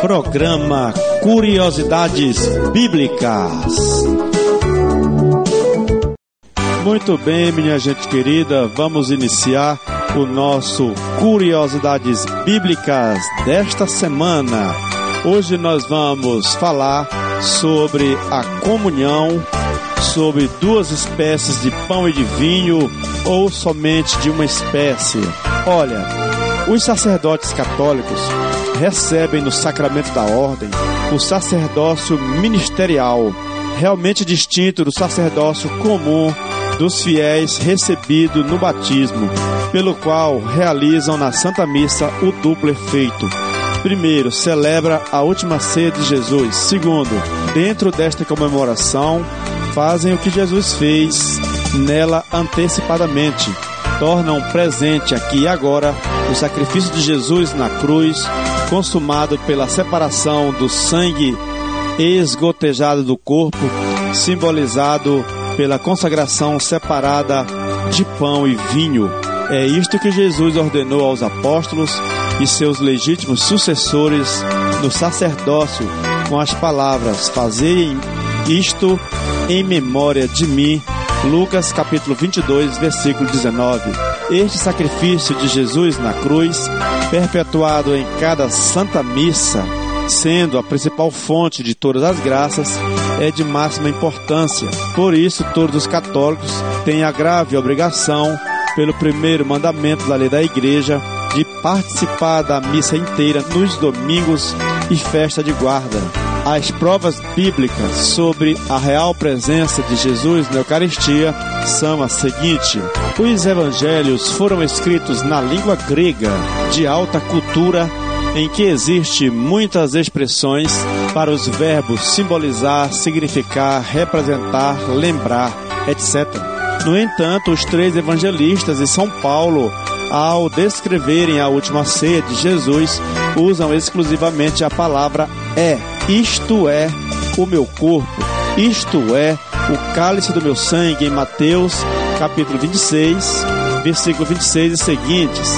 Programa Curiosidades Bíblicas. Muito bem, minha gente querida, vamos iniciar o nosso Curiosidades Bíblicas desta semana. Hoje nós vamos falar sobre a comunhão, sobre duas espécies de pão e de vinho ou somente de uma espécie. Olha, os sacerdotes católicos recebem no sacramento da ordem o sacerdócio ministerial, realmente distinto do sacerdócio comum dos fiéis recebido no batismo, pelo qual realizam na Santa Missa o duplo efeito. Primeiro, celebra a última ceia de Jesus. Segundo, dentro desta comemoração, fazem o que Jesus fez nela antecipadamente. Tornam presente aqui e agora o sacrifício de Jesus na cruz, consumado pela separação do sangue esgotejado do corpo, simbolizado pela consagração separada de pão e vinho. É isto que Jesus ordenou aos apóstolos e seus legítimos sucessores no sacerdócio com as palavras: Fazei isto em memória de mim. Lucas capítulo 22, versículo 19. Este sacrifício de Jesus na cruz, perpetuado em cada santa missa, sendo a principal fonte de todas as graças, é de máxima importância. Por isso, todos os católicos têm a grave obrigação, pelo primeiro mandamento da lei da Igreja, de participar da missa inteira nos domingos e festa de guarda. As provas bíblicas sobre a real presença de Jesus na Eucaristia são as seguintes: os evangelhos foram escritos na língua grega de alta cultura em que existe muitas expressões para os verbos simbolizar, significar, representar, lembrar, etc. No entanto, os três evangelistas e São Paulo, ao descreverem a última ceia de Jesus, usam exclusivamente a palavra é, isto é o meu corpo, isto é o cálice do meu sangue em Mateus, capítulo 26, versículo 26 e seguintes.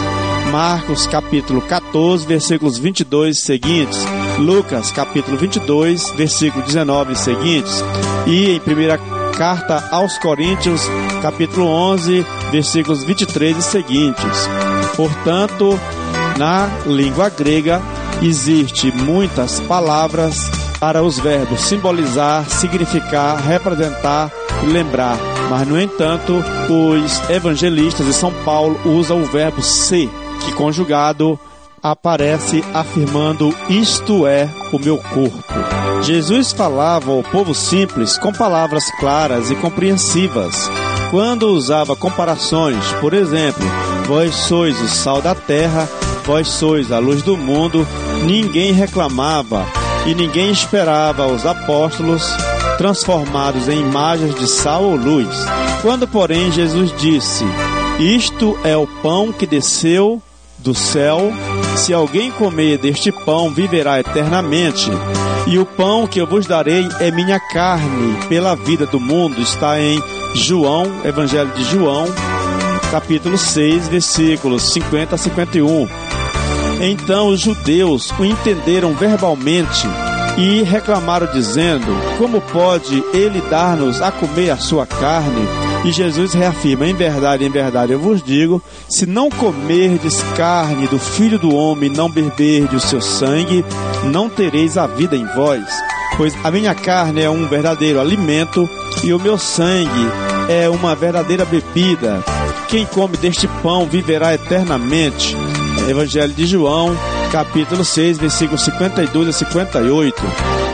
Marcos capítulo 14, versículos 22 e seguintes, Lucas capítulo 22, versículo 19 e seguintes, e em primeira carta aos Coríntios, capítulo 11, versículos 23 e seguintes. Portanto, na língua grega existe muitas palavras para os verbos simbolizar, significar, representar e lembrar. Mas, no entanto, os evangelistas de São Paulo usam o verbo ser que conjugado aparece afirmando: Isto é o meu corpo. Jesus falava ao povo simples com palavras claras e compreensivas. Quando usava comparações, por exemplo, vós sois o sal da terra, vós sois a luz do mundo, ninguém reclamava e ninguém esperava os apóstolos transformados em imagens de sal ou luz. Quando, porém, Jesus disse: Isto é o pão que desceu do céu. Se alguém comer deste pão, viverá eternamente. E o pão que eu vos darei é minha carne, pela vida do mundo. Está em João, Evangelho de João, capítulo 6, versículos 50 a 51. Então os judeus o entenderam verbalmente e reclamaram, dizendo: Como pode ele dar-nos a comer a sua carne? E Jesus reafirma: Em verdade, em verdade, eu vos digo: se não comerdes carne do filho do homem, não beberdes o seu sangue, não tereis a vida em vós. Pois a minha carne é um verdadeiro alimento e o meu sangue é uma verdadeira bebida. Quem come deste pão viverá eternamente. Evangelho de João, capítulo 6, versículos 52 a 58.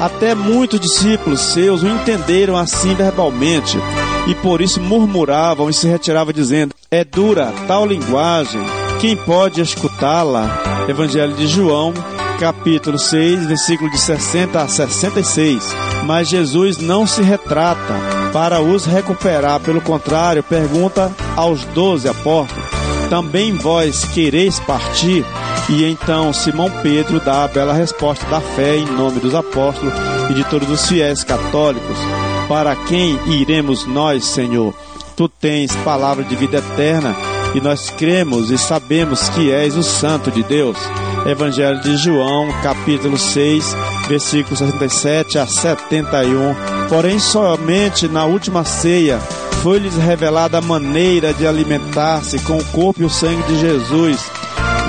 Até muitos discípulos seus o entenderam assim verbalmente e por isso murmuravam e se retiravam dizendo: É dura tal linguagem, quem pode escutá-la? Evangelho de João, capítulo 6, versículo de 60 a 66. Mas Jesus não se retrata para os recuperar, pelo contrário, pergunta aos doze apóstolos: Também vós quereis partir? E então Simão Pedro dá a bela resposta da fé em nome dos apóstolos e de todos os fiéis católicos. Para quem iremos nós, Senhor? Tu tens palavra de vida eterna e nós cremos e sabemos que és o Santo de Deus. Evangelho de João, capítulo 6, versículos 67 a 71. Porém, somente na última ceia foi-lhes revelada a maneira de alimentar-se com o corpo e o sangue de Jesus,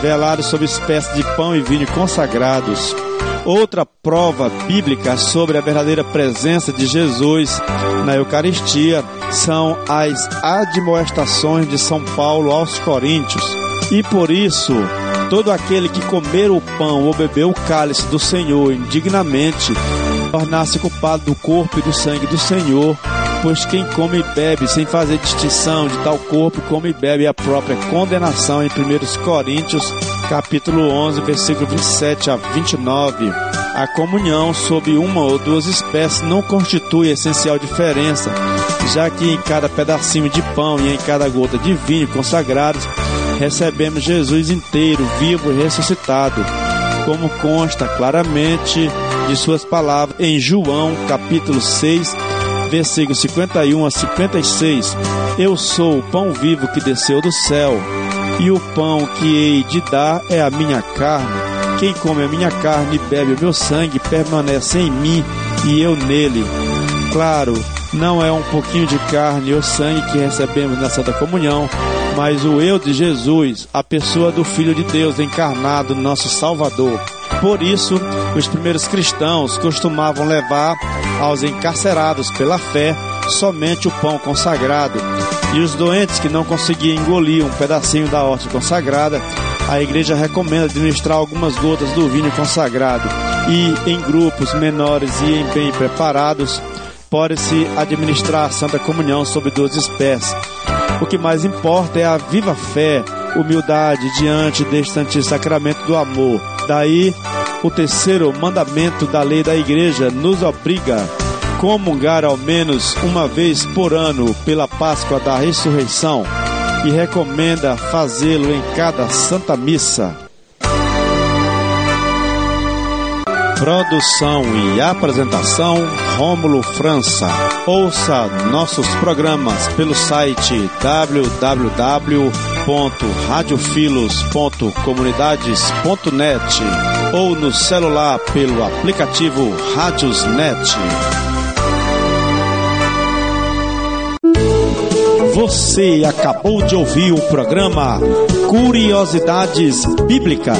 velado sob espécie de pão e vinho consagrados. Outra prova bíblica sobre a verdadeira presença de Jesus na Eucaristia são as admoestações de São Paulo aos Coríntios. E por isso, todo aquele que comer o pão ou beber o cálice do Senhor indignamente, tornar-se culpado do corpo e do sangue do Senhor, pois quem come e bebe sem fazer distinção de tal corpo, come e bebe a própria condenação em 1 Coríntios, capítulo 11, versículo 27 a 29. A comunhão sob uma ou duas espécies não constitui essencial diferença, já que em cada pedacinho de pão e em cada gota de vinho consagrados, recebemos Jesus inteiro, vivo e ressuscitado, como consta claramente de suas palavras em João, capítulo 6, versículos 51 a 56. Eu sou o pão vivo que desceu do céu, e o pão que hei de dar é a minha carne. Quem come a minha carne e bebe o meu sangue permanece em mim e eu nele. Claro, não é um pouquinho de carne ou sangue que recebemos na Santa Comunhão, mas o eu de Jesus, a pessoa do Filho de Deus encarnado, nosso Salvador. Por isso, os primeiros cristãos costumavam levar aos encarcerados pela fé somente o pão consagrado. E os doentes que não conseguiam engolir um pedacinho da horta consagrada, a igreja recomenda administrar algumas gotas do vinho consagrado. E em grupos menores e em bem preparados, pode-se administrar a Santa Comunhão sob duas espécies. O que mais importa é a viva fé, humildade diante deste Santíssimo Sacramento do amor. Daí, o terceiro mandamento da lei da igreja nos obriga a comungar ao menos uma vez por ano pela Páscoa da Ressurreição e recomenda fazê-lo em cada Santa Missa. Produção e apresentação Rômulo França. Ouça nossos programas pelo site www.radiofilos.comunidades.net ou no celular pelo aplicativo Rádiosnet. Você acabou de ouvir o programa Curiosidades Bíblicas.